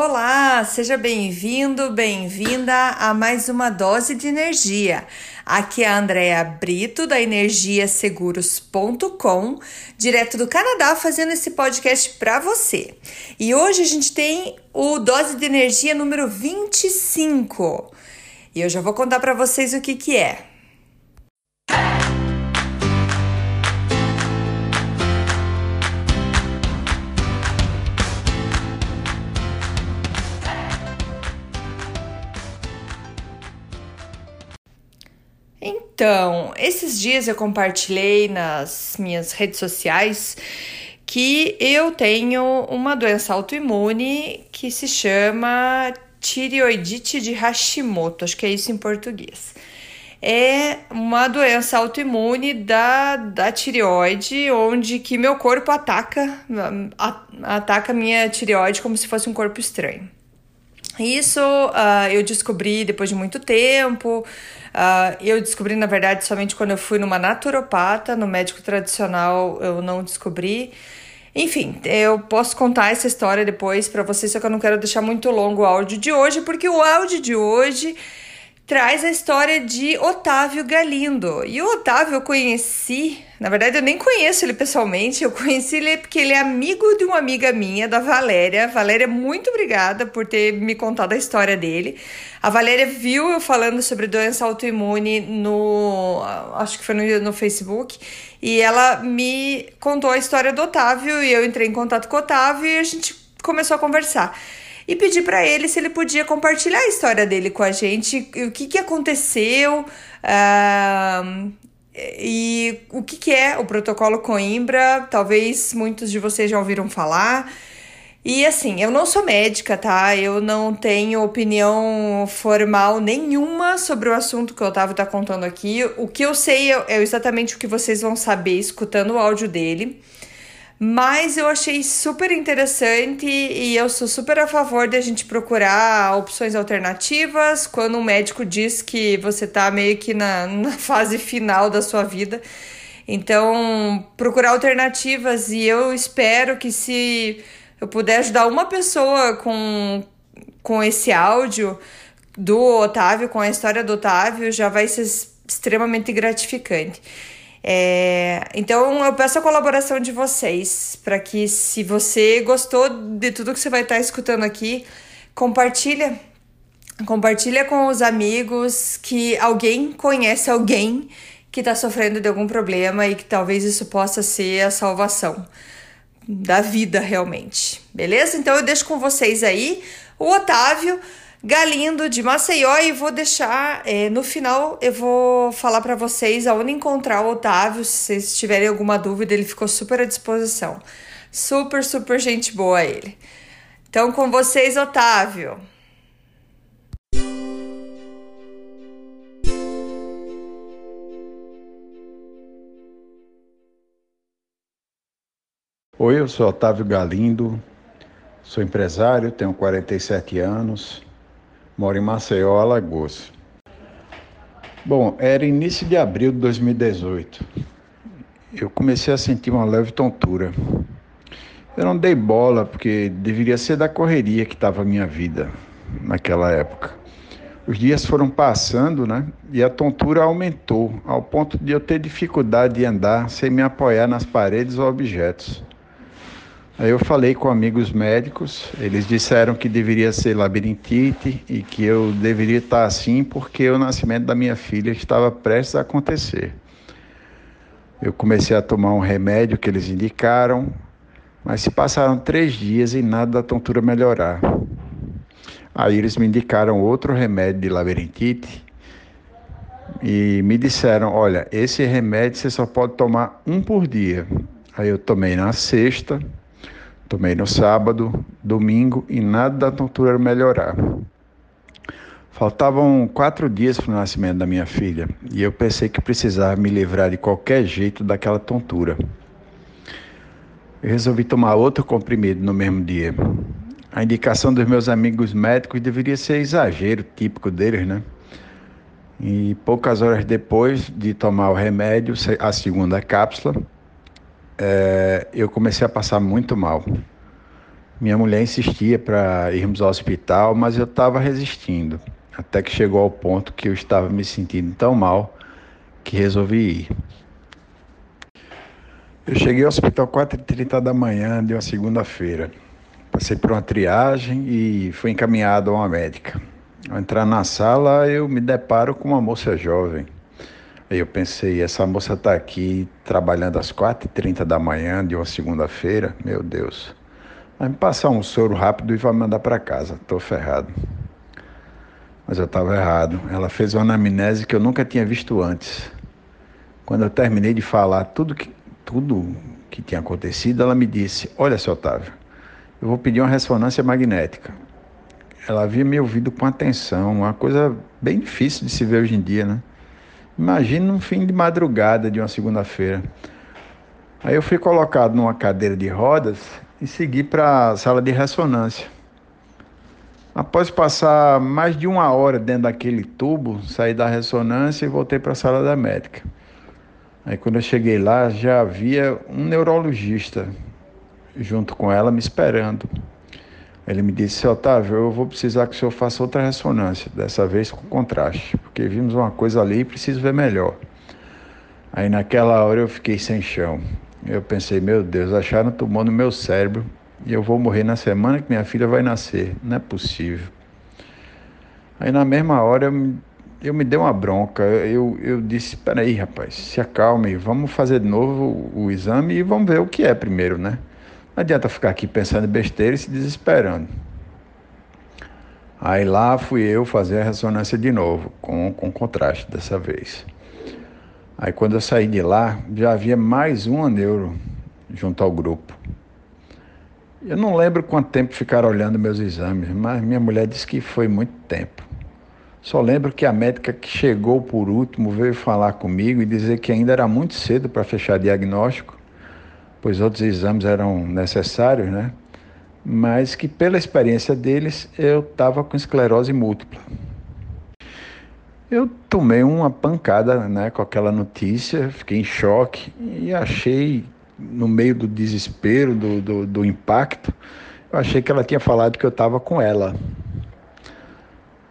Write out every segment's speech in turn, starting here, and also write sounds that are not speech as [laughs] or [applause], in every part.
Olá, seja bem-vindo, bem-vinda a mais uma dose de energia. Aqui é a Andrea Brito da energiaseguros.com, direto do Canadá, fazendo esse podcast para você. E hoje a gente tem o dose de energia número 25. E eu já vou contar para vocês o que que é. Então, esses dias eu compartilhei nas minhas redes sociais que eu tenho uma doença autoimune que se chama tireoidite de Hashimoto, acho que é isso em português. É uma doença autoimune da, da tireoide, onde que meu corpo ataca, ataca minha tireoide como se fosse um corpo estranho. Isso uh, eu descobri depois de muito tempo. Uh, eu descobri, na verdade, somente quando eu fui numa naturopata, no médico tradicional eu não descobri. Enfim, eu posso contar essa história depois para vocês, só que eu não quero deixar muito longo o áudio de hoje, porque o áudio de hoje traz a história de Otávio Galindo. E o Otávio eu conheci, na verdade eu nem conheço ele pessoalmente, eu conheci ele porque ele é amigo de uma amiga minha, da Valéria. Valéria, muito obrigada por ter me contado a história dele. A Valéria viu eu falando sobre doença autoimune no. Acho que foi no, no Facebook. E ela me contou a história do Otávio e eu entrei em contato com o Otávio e a gente começou a conversar e pedi para ele se ele podia compartilhar a história dele com a gente, o que, que aconteceu uh, e o que, que é o protocolo Coimbra. Talvez muitos de vocês já ouviram falar. E assim, eu não sou médica, tá? Eu não tenho opinião formal nenhuma sobre o assunto que o Otávio tá contando aqui. O que eu sei é, é exatamente o que vocês vão saber escutando o áudio dele. Mas eu achei super interessante e eu sou super a favor de a gente procurar opções alternativas quando um médico diz que você tá meio que na, [laughs] na fase final da sua vida. Então, procurar alternativas e eu espero que se eu puder ajudar uma pessoa com, com esse áudio do Otávio, com a história do Otávio, já vai ser extremamente gratificante. É, então eu peço a colaboração de vocês para que se você gostou de tudo que você vai estar escutando aqui, compartilha, compartilha com os amigos que alguém conhece alguém que está sofrendo de algum problema e que talvez isso possa ser a salvação da vida realmente, beleza? Então eu deixo com vocês aí o Otávio. Galindo de Maceió e vou deixar é, no final eu vou falar para vocês aonde encontrar o Otávio se vocês tiverem alguma dúvida ele ficou super à disposição. Super super gente boa ele. Então com vocês Otávio. Oi, eu sou Otávio Galindo, sou empresário, tenho 47 anos, moro em Maceió, Alagoas. Bom, era início de abril de 2018. Eu comecei a sentir uma leve tontura. Eu não dei bola porque deveria ser da correria que estava a minha vida naquela época. Os dias foram passando, né? E a tontura aumentou ao ponto de eu ter dificuldade de andar sem me apoiar nas paredes ou objetos. Aí eu falei com amigos médicos, eles disseram que deveria ser labirintite e que eu deveria estar assim porque o nascimento da minha filha estava prestes a acontecer. Eu comecei a tomar um remédio que eles indicaram, mas se passaram três dias e nada da tontura melhorar. Aí eles me indicaram outro remédio de labirintite e me disseram: olha, esse remédio você só pode tomar um por dia. Aí eu tomei na sexta Tomei no sábado, domingo e nada da tontura melhorar. Faltavam quatro dias para o nascimento da minha filha e eu pensei que precisava me livrar de qualquer jeito daquela tontura. Eu resolvi tomar outro comprimido no mesmo dia. A indicação dos meus amigos médicos deveria ser exagero típico deles, né? E poucas horas depois de tomar o remédio, a segunda cápsula, é, eu comecei a passar muito mal. Minha mulher insistia para irmos ao hospital, mas eu estava resistindo, até que chegou ao ponto que eu estava me sentindo tão mal que resolvi ir. Eu cheguei ao hospital 4h30 da manhã de uma segunda-feira. Passei por uma triagem e fui encaminhado a uma médica. Ao entrar na sala, eu me deparo com uma moça jovem. Eu pensei, essa moça está aqui trabalhando às 4h30 da manhã de uma segunda-feira, meu Deus. Vai me passar um soro rápido e vai me mandar para casa, estou ferrado. Mas eu estava errado. Ela fez uma anamnese que eu nunca tinha visto antes. Quando eu terminei de falar tudo que, tudo que tinha acontecido, ela me disse: Olha, seu Otávio, eu vou pedir uma ressonância magnética. Ela havia me ouvido com atenção, uma coisa bem difícil de se ver hoje em dia, né? Imagina um fim de madrugada de uma segunda-feira. Aí eu fui colocado numa cadeira de rodas e segui para a sala de ressonância. Após passar mais de uma hora dentro daquele tubo, saí da ressonância e voltei para a sala da médica. Aí quando eu cheguei lá, já havia um neurologista junto com ela me esperando. Ele me disse, Otávio, eu vou precisar que o senhor faça outra ressonância, dessa vez com contraste, porque vimos uma coisa ali e preciso ver melhor. Aí naquela hora eu fiquei sem chão. Eu pensei, meu Deus, acharam tumor no meu cérebro e eu vou morrer na semana que minha filha vai nascer. Não é possível. Aí na mesma hora eu me, eu me dei uma bronca. Eu, eu disse, peraí, rapaz, se acalme, vamos fazer de novo o, o exame e vamos ver o que é primeiro, né? Não adianta ficar aqui pensando em besteira e se desesperando. Aí lá fui eu fazer a ressonância de novo, com, com contraste dessa vez. Aí quando eu saí de lá, já havia mais uma neuro junto ao grupo. Eu não lembro quanto tempo ficaram olhando meus exames, mas minha mulher disse que foi muito tempo. Só lembro que a médica que chegou por último veio falar comigo e dizer que ainda era muito cedo para fechar diagnóstico pois outros exames eram necessários, né? Mas que pela experiência deles eu estava com esclerose múltipla. Eu tomei uma pancada né, com aquela notícia, fiquei em choque e achei, no meio do desespero, do, do, do impacto, eu achei que ela tinha falado que eu estava com ela.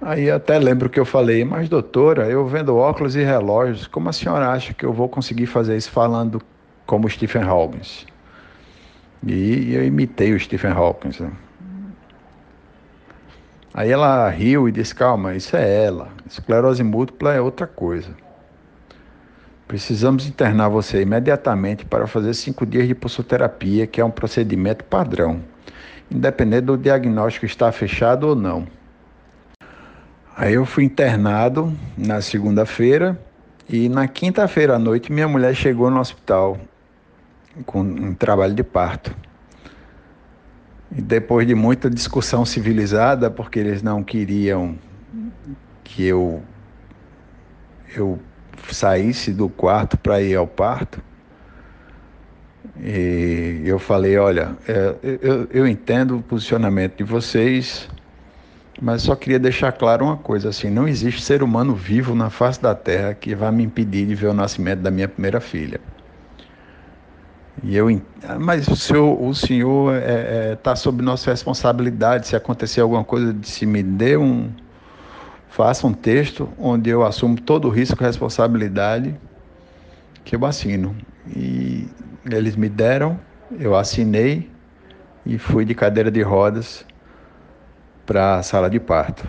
Aí até lembro que eu falei, mas doutora, eu vendo óculos e relógios, como a senhora acha que eu vou conseguir fazer isso falando como Stephen Hawking. E eu imitei o Stephen Hawking. Né? Aí ela riu e disse: Calma, isso é ela. Esclerose múltipla é outra coisa. Precisamos internar você imediatamente para fazer cinco dias de pulsoterapia, que é um procedimento padrão, independente do diagnóstico estar fechado ou não. Aí eu fui internado na segunda-feira e na quinta-feira à noite minha mulher chegou no hospital com um trabalho de parto. E depois de muita discussão civilizada, porque eles não queriam que eu eu saísse do quarto para ir ao parto, e eu falei, olha, é, eu, eu entendo o posicionamento de vocês, mas só queria deixar claro uma coisa, assim, não existe ser humano vivo na face da Terra que vá me impedir de ver o nascimento da minha primeira filha. E eu, mas o senhor, o senhor está é, é, tá sob nossa responsabilidade. Se acontecer alguma coisa, se me dê um, faça um texto onde eu assumo todo o risco e responsabilidade que eu assino. E eles me deram, eu assinei e fui de cadeira de rodas para a sala de parto.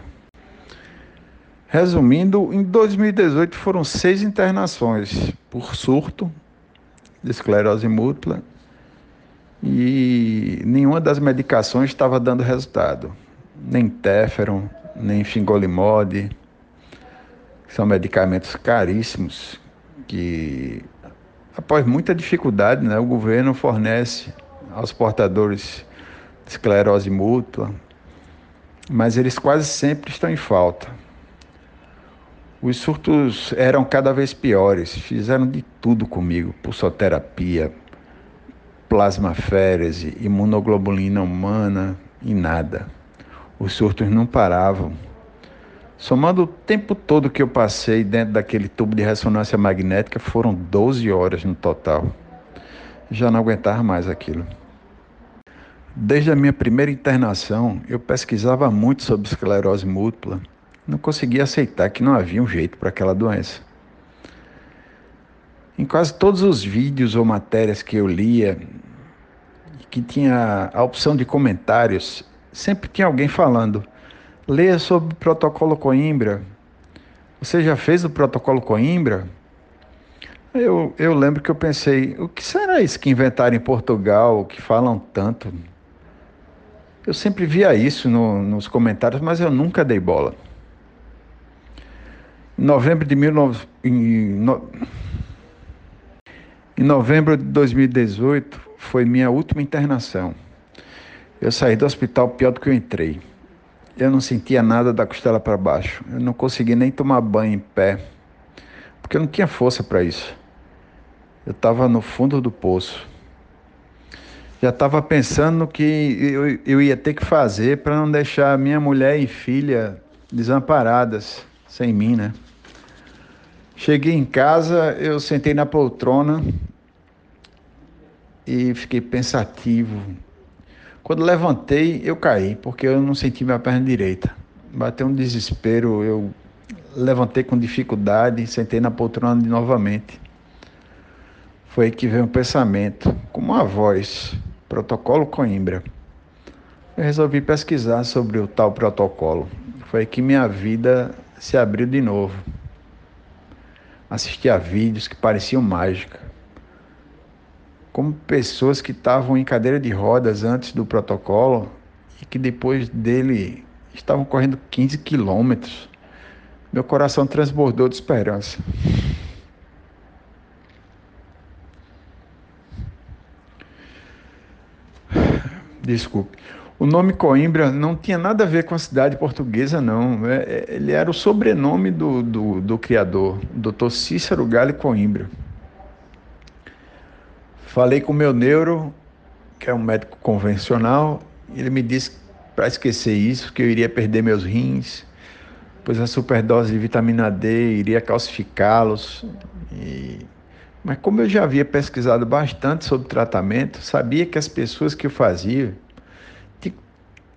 Resumindo, em 2018 foram seis internações por surto de esclerose múltipla e nenhuma das medicações estava dando resultado, nem Téferon, nem Fingolimod, que são medicamentos caríssimos que após muita dificuldade, né, o governo fornece aos portadores de esclerose múltipla, mas eles quase sempre estão em falta. Os surtos eram cada vez piores, fizeram de tudo comigo: pulsoterapia, plasmaférese, imunoglobulina humana e nada. Os surtos não paravam. Somando o tempo todo que eu passei dentro daquele tubo de ressonância magnética, foram 12 horas no total. Já não aguentava mais aquilo. Desde a minha primeira internação, eu pesquisava muito sobre esclerose múltipla. Não conseguia aceitar que não havia um jeito para aquela doença. Em quase todos os vídeos ou matérias que eu lia, que tinha a opção de comentários, sempre tinha alguém falando: leia sobre o protocolo Coimbra. Você já fez o protocolo Coimbra? Eu, eu lembro que eu pensei: o que será isso que inventaram em Portugal, que falam tanto? Eu sempre via isso no, nos comentários, mas eu nunca dei bola. Em novembro de 19... em, no... em novembro de 2018 foi minha última internação. Eu saí do hospital pior do que eu entrei. Eu não sentia nada da costela para baixo. Eu não conseguia nem tomar banho em pé, porque eu não tinha força para isso. Eu estava no fundo do poço já estava pensando no que eu, eu ia ter que fazer para não deixar minha mulher e filha desamparadas sem mim, né? Cheguei em casa, eu sentei na poltrona e fiquei pensativo. Quando levantei, eu caí, porque eu não senti minha perna direita. Bateu um desespero, eu levantei com dificuldade, sentei na poltrona de novamente. Foi aí que veio um pensamento, como uma voz. Protocolo Coimbra. Eu resolvi pesquisar sobre o tal protocolo. Foi aí que minha vida se abriu de novo. Assisti a vídeos que pareciam mágica. Como pessoas que estavam em cadeira de rodas antes do protocolo e que depois dele estavam correndo 15 quilômetros. Meu coração transbordou de esperança. [sighs] Desculpe. O nome Coimbra não tinha nada a ver com a cidade portuguesa, não. É, é ele era o sobrenome do, do, do criador, Dr. Cícero Gale Coimbra. Falei com o meu neuro, que é um médico convencional, e ele me disse para esquecer isso, que eu iria perder meus rins, pois a superdose de vitamina D iria calcificá-los. E mas como eu já havia pesquisado bastante sobre tratamento, sabia que as pessoas que o faziam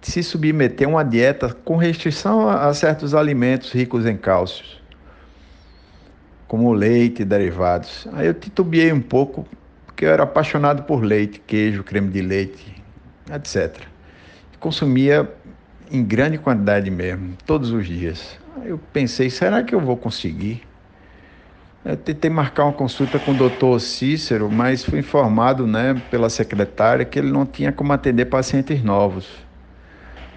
se submeter a uma dieta com restrição a certos alimentos ricos em cálcios, como leite e derivados. Aí eu titubeei um pouco, porque eu era apaixonado por leite, queijo, creme de leite, etc. Consumia em grande quantidade mesmo, todos os dias. Aí eu pensei, será que eu vou conseguir? Eu tentei marcar uma consulta com o doutor Cícero, mas fui informado né, pela secretária que ele não tinha como atender pacientes novos,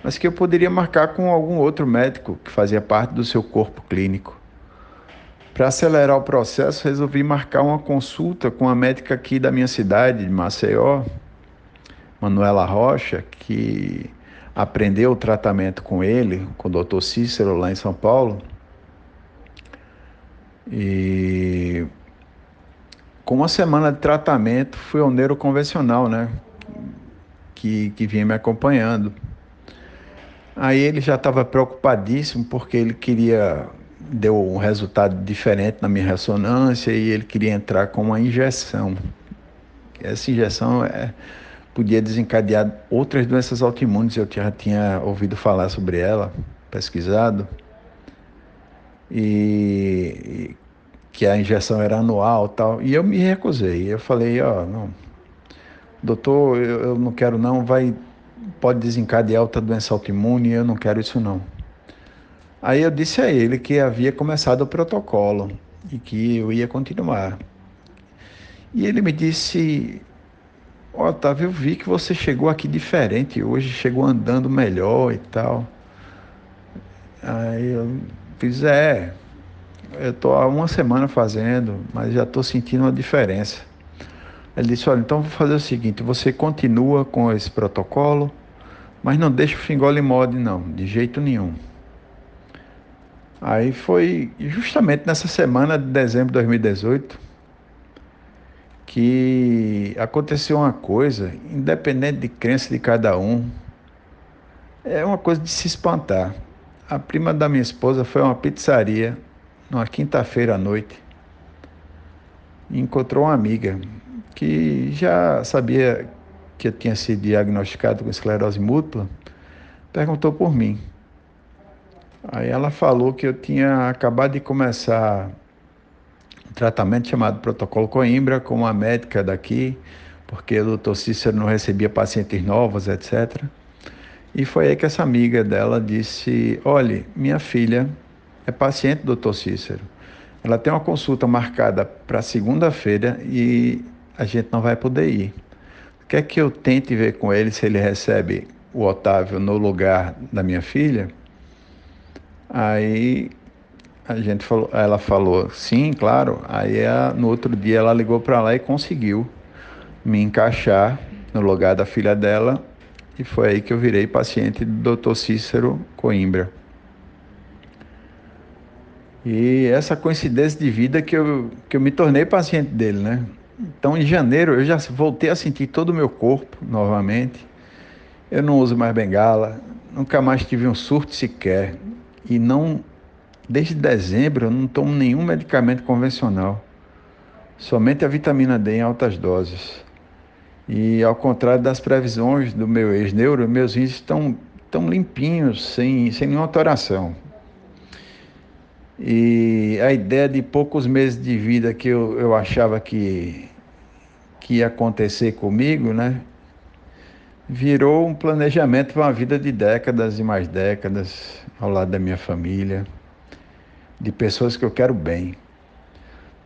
mas que eu poderia marcar com algum outro médico que fazia parte do seu corpo clínico. Para acelerar o processo, resolvi marcar uma consulta com a médica aqui da minha cidade, de Maceió, Manuela Rocha, que aprendeu o tratamento com ele, com o doutor Cícero lá em São Paulo e com uma semana de tratamento, fui ao neuro convencional, né? Que, que vinha me acompanhando. Aí ele já estava preocupadíssimo porque ele queria deu um resultado diferente na minha ressonância e ele queria entrar com uma injeção. Essa injeção é, podia desencadear outras doenças autoimunes, eu já tinha ouvido falar sobre ela, pesquisado e que a injeção era anual tal. E eu me recusei. Eu falei, ó, oh, não, doutor, eu, eu, não quero não, vai, pode desencadear outra doença autoimune, eu não quero isso não. Aí eu disse a ele que havia começado o protocolo e que eu ia continuar. E ele me disse, Otávio, eu vi que você chegou aqui diferente hoje, chegou andando melhor e tal. Aí eu Fiz, é, eu estou há uma semana fazendo, mas já estou sentindo uma diferença. Ele disse, olha, então vou fazer o seguinte, você continua com esse protocolo, mas não deixa o fingole mode não, de jeito nenhum. Aí foi justamente nessa semana de dezembro de 2018 que aconteceu uma coisa, independente de crença de cada um, é uma coisa de se espantar. A prima da minha esposa foi a uma pizzaria numa quinta-feira à noite e encontrou uma amiga que já sabia que tinha sido diagnosticado com esclerose múltipla, perguntou por mim. Aí ela falou que eu tinha acabado de começar um tratamento chamado Protocolo Coimbra com uma médica daqui, porque o doutor Cícero não recebia pacientes novos, etc. E foi aí que essa amiga dela disse: Olhe, minha filha é paciente do doutor Cícero. Ela tem uma consulta marcada para segunda-feira e a gente não vai poder ir. Quer que eu tente ver com ele se ele recebe o Otávio no lugar da minha filha? Aí a gente falou, ela falou, sim, claro. Aí no outro dia ela ligou para lá e conseguiu me encaixar no lugar da filha dela e foi aí que eu virei paciente do Dr. Cícero Coimbra. E essa coincidência de vida que eu, que eu me tornei paciente dele, né? Então, em janeiro, eu já voltei a sentir todo o meu corpo novamente. Eu não uso mais bengala, nunca mais tive um surto sequer. E não, desde dezembro, eu não tomo nenhum medicamento convencional. Somente a vitamina D em altas doses. E ao contrário das previsões do meu ex-neuro, meus rins estão tão limpinhos, sem, sem nenhuma alteração. E a ideia de poucos meses de vida que eu, eu achava que, que ia acontecer comigo, né? Virou um planejamento para uma vida de décadas e mais décadas ao lado da minha família, de pessoas que eu quero bem.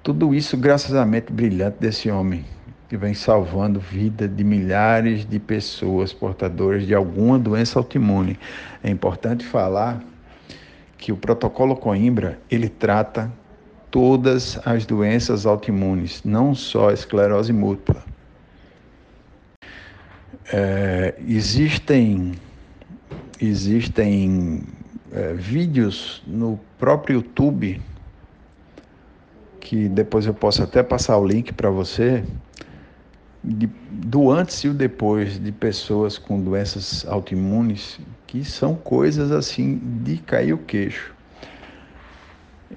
Tudo isso graças à mente brilhante desse homem que vem salvando vida de milhares de pessoas portadoras de alguma doença autoimune. É importante falar que o protocolo Coimbra ele trata todas as doenças autoimunes, não só a esclerose múltipla. É, existem existem é, vídeos no próprio YouTube que depois eu posso até passar o link para você de, do antes e o depois de pessoas com doenças autoimunes, que são coisas assim de cair o queixo.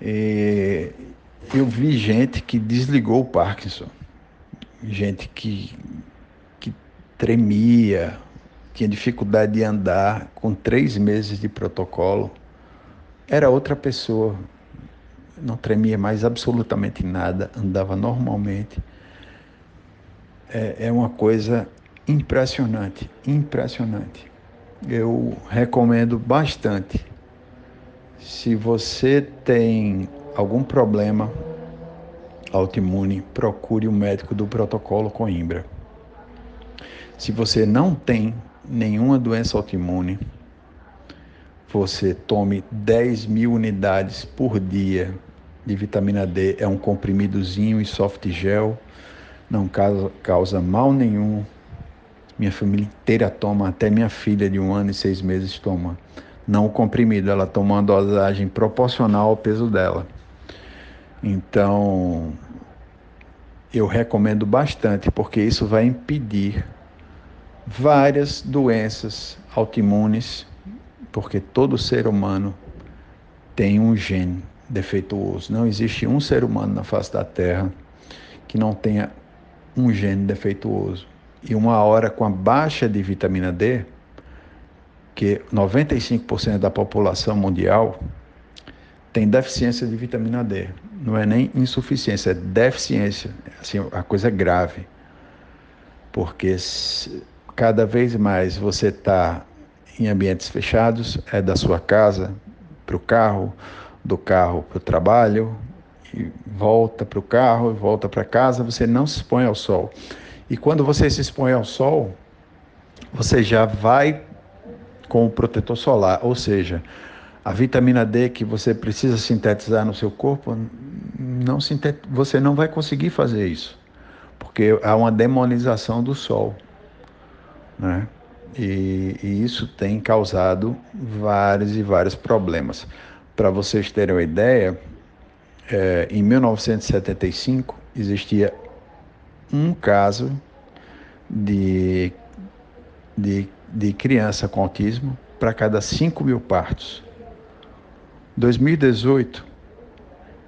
É, eu vi gente que desligou o Parkinson, gente que, que tremia, tinha dificuldade de andar, com três meses de protocolo, era outra pessoa, não tremia mais absolutamente nada, andava normalmente é, é uma coisa impressionante, impressionante. Eu recomendo bastante. Se você tem algum problema autoimune, procure o um médico do protocolo Coimbra. Se você não tem nenhuma doença autoimune, você tome 10 mil unidades por dia de vitamina D. É um comprimidozinho e soft gel não causa, causa mal nenhum. Minha família inteira toma, até minha filha de um ano e seis meses toma. Não o comprimido, ela toma uma dosagem proporcional ao peso dela. Então, eu recomendo bastante, porque isso vai impedir várias doenças autoimunes, porque todo ser humano tem um gene defeituoso. Não existe um ser humano na face da Terra que não tenha um gene defeituoso e uma hora com a baixa de vitamina D, que 95% da população mundial tem deficiência de vitamina D. Não é nem insuficiência, é deficiência. Assim, a coisa é grave. Porque cada vez mais você está em ambientes fechados, é da sua casa para o carro, do carro para o trabalho, e volta para o carro, volta para casa, você não se expõe ao sol. E quando você se expõe ao sol, você já vai com o protetor solar, ou seja, a vitamina D que você precisa sintetizar no seu corpo, não sintet... você não vai conseguir fazer isso, porque há uma demonização do sol, né? E, e isso tem causado vários e vários problemas. Para vocês terem uma ideia, é, em 1975 existia um caso de, de, de criança com autismo para cada 5 mil partos. 2018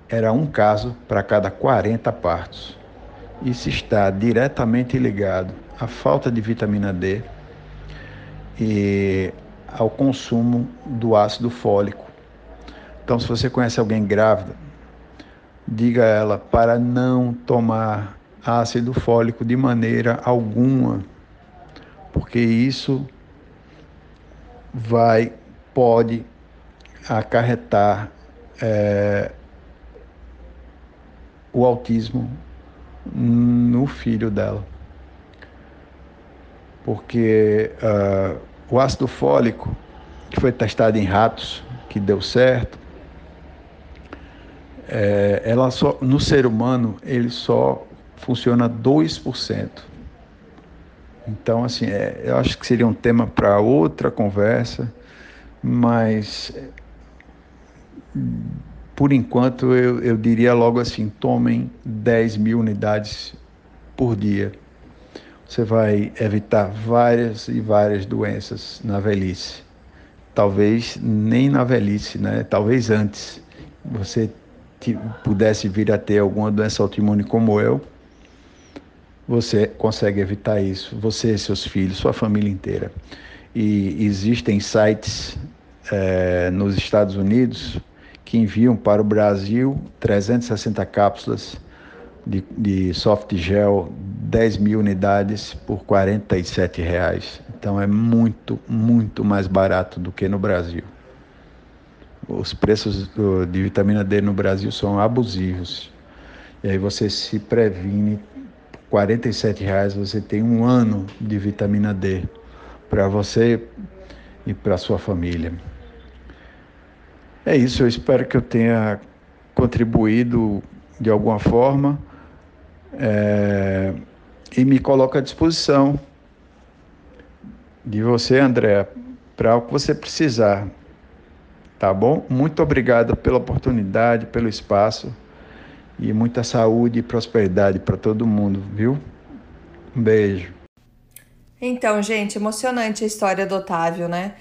era um caso para cada 40 partos. Isso está diretamente ligado à falta de vitamina D e ao consumo do ácido fólico. Então, se você conhece alguém grávida, diga a ela para não tomar ácido fólico de maneira alguma, porque isso vai pode acarretar é, o autismo no filho dela. Porque uh, o ácido fólico, que foi testado em ratos, que deu certo, é, ela só, no ser humano, ele só funciona 2%. Então, assim, é, eu acho que seria um tema para outra conversa, mas por enquanto eu, eu diria logo assim: tomem 10 mil unidades por dia. Você vai evitar várias e várias doenças na velhice. Talvez nem na velhice, né? Talvez antes você pudesse vir a ter alguma doença autoimune como eu, você consegue evitar isso. Você, seus filhos, sua família inteira. E existem sites é, nos Estados Unidos que enviam para o Brasil 360 cápsulas de, de soft gel, 10 mil unidades por 47 reais. Então é muito, muito mais barato do que no Brasil. Os preços do, de vitamina D no Brasil são abusivos. E aí você se previne, 47 reais você tem um ano de vitamina D para você e para sua família. É isso, eu espero que eu tenha contribuído de alguma forma é, e me coloco à disposição de você, André, para o que você precisar. Tá bom? Muito obrigado pela oportunidade, pelo espaço e muita saúde e prosperidade para todo mundo, viu? Um beijo. Então, gente, emocionante a história do Otávio, né?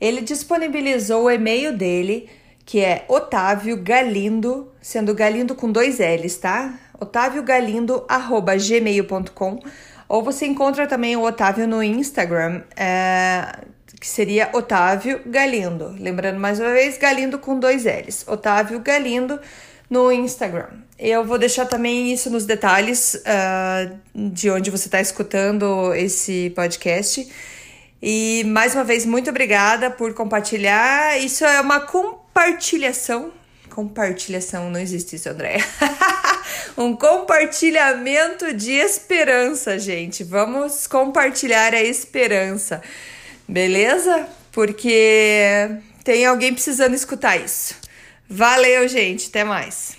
Ele disponibilizou o e-mail dele, que é Otávio Galindo, sendo Galindo com dois L's, tá? otaviogalindo@gmail.com ou você encontra também o Otávio no Instagram, é, que seria Otávio Galindo. Lembrando mais uma vez, Galindo com dois L's. Otávio Galindo no Instagram. Eu vou deixar também isso nos detalhes uh, de onde você está escutando esse podcast. E mais uma vez, muito obrigada por compartilhar. Isso é uma compartilhação. Compartilhação, não existe isso, André. [laughs] um compartilhamento de esperança, gente. Vamos compartilhar a esperança, beleza? Porque tem alguém precisando escutar isso. Valeu, gente. Até mais.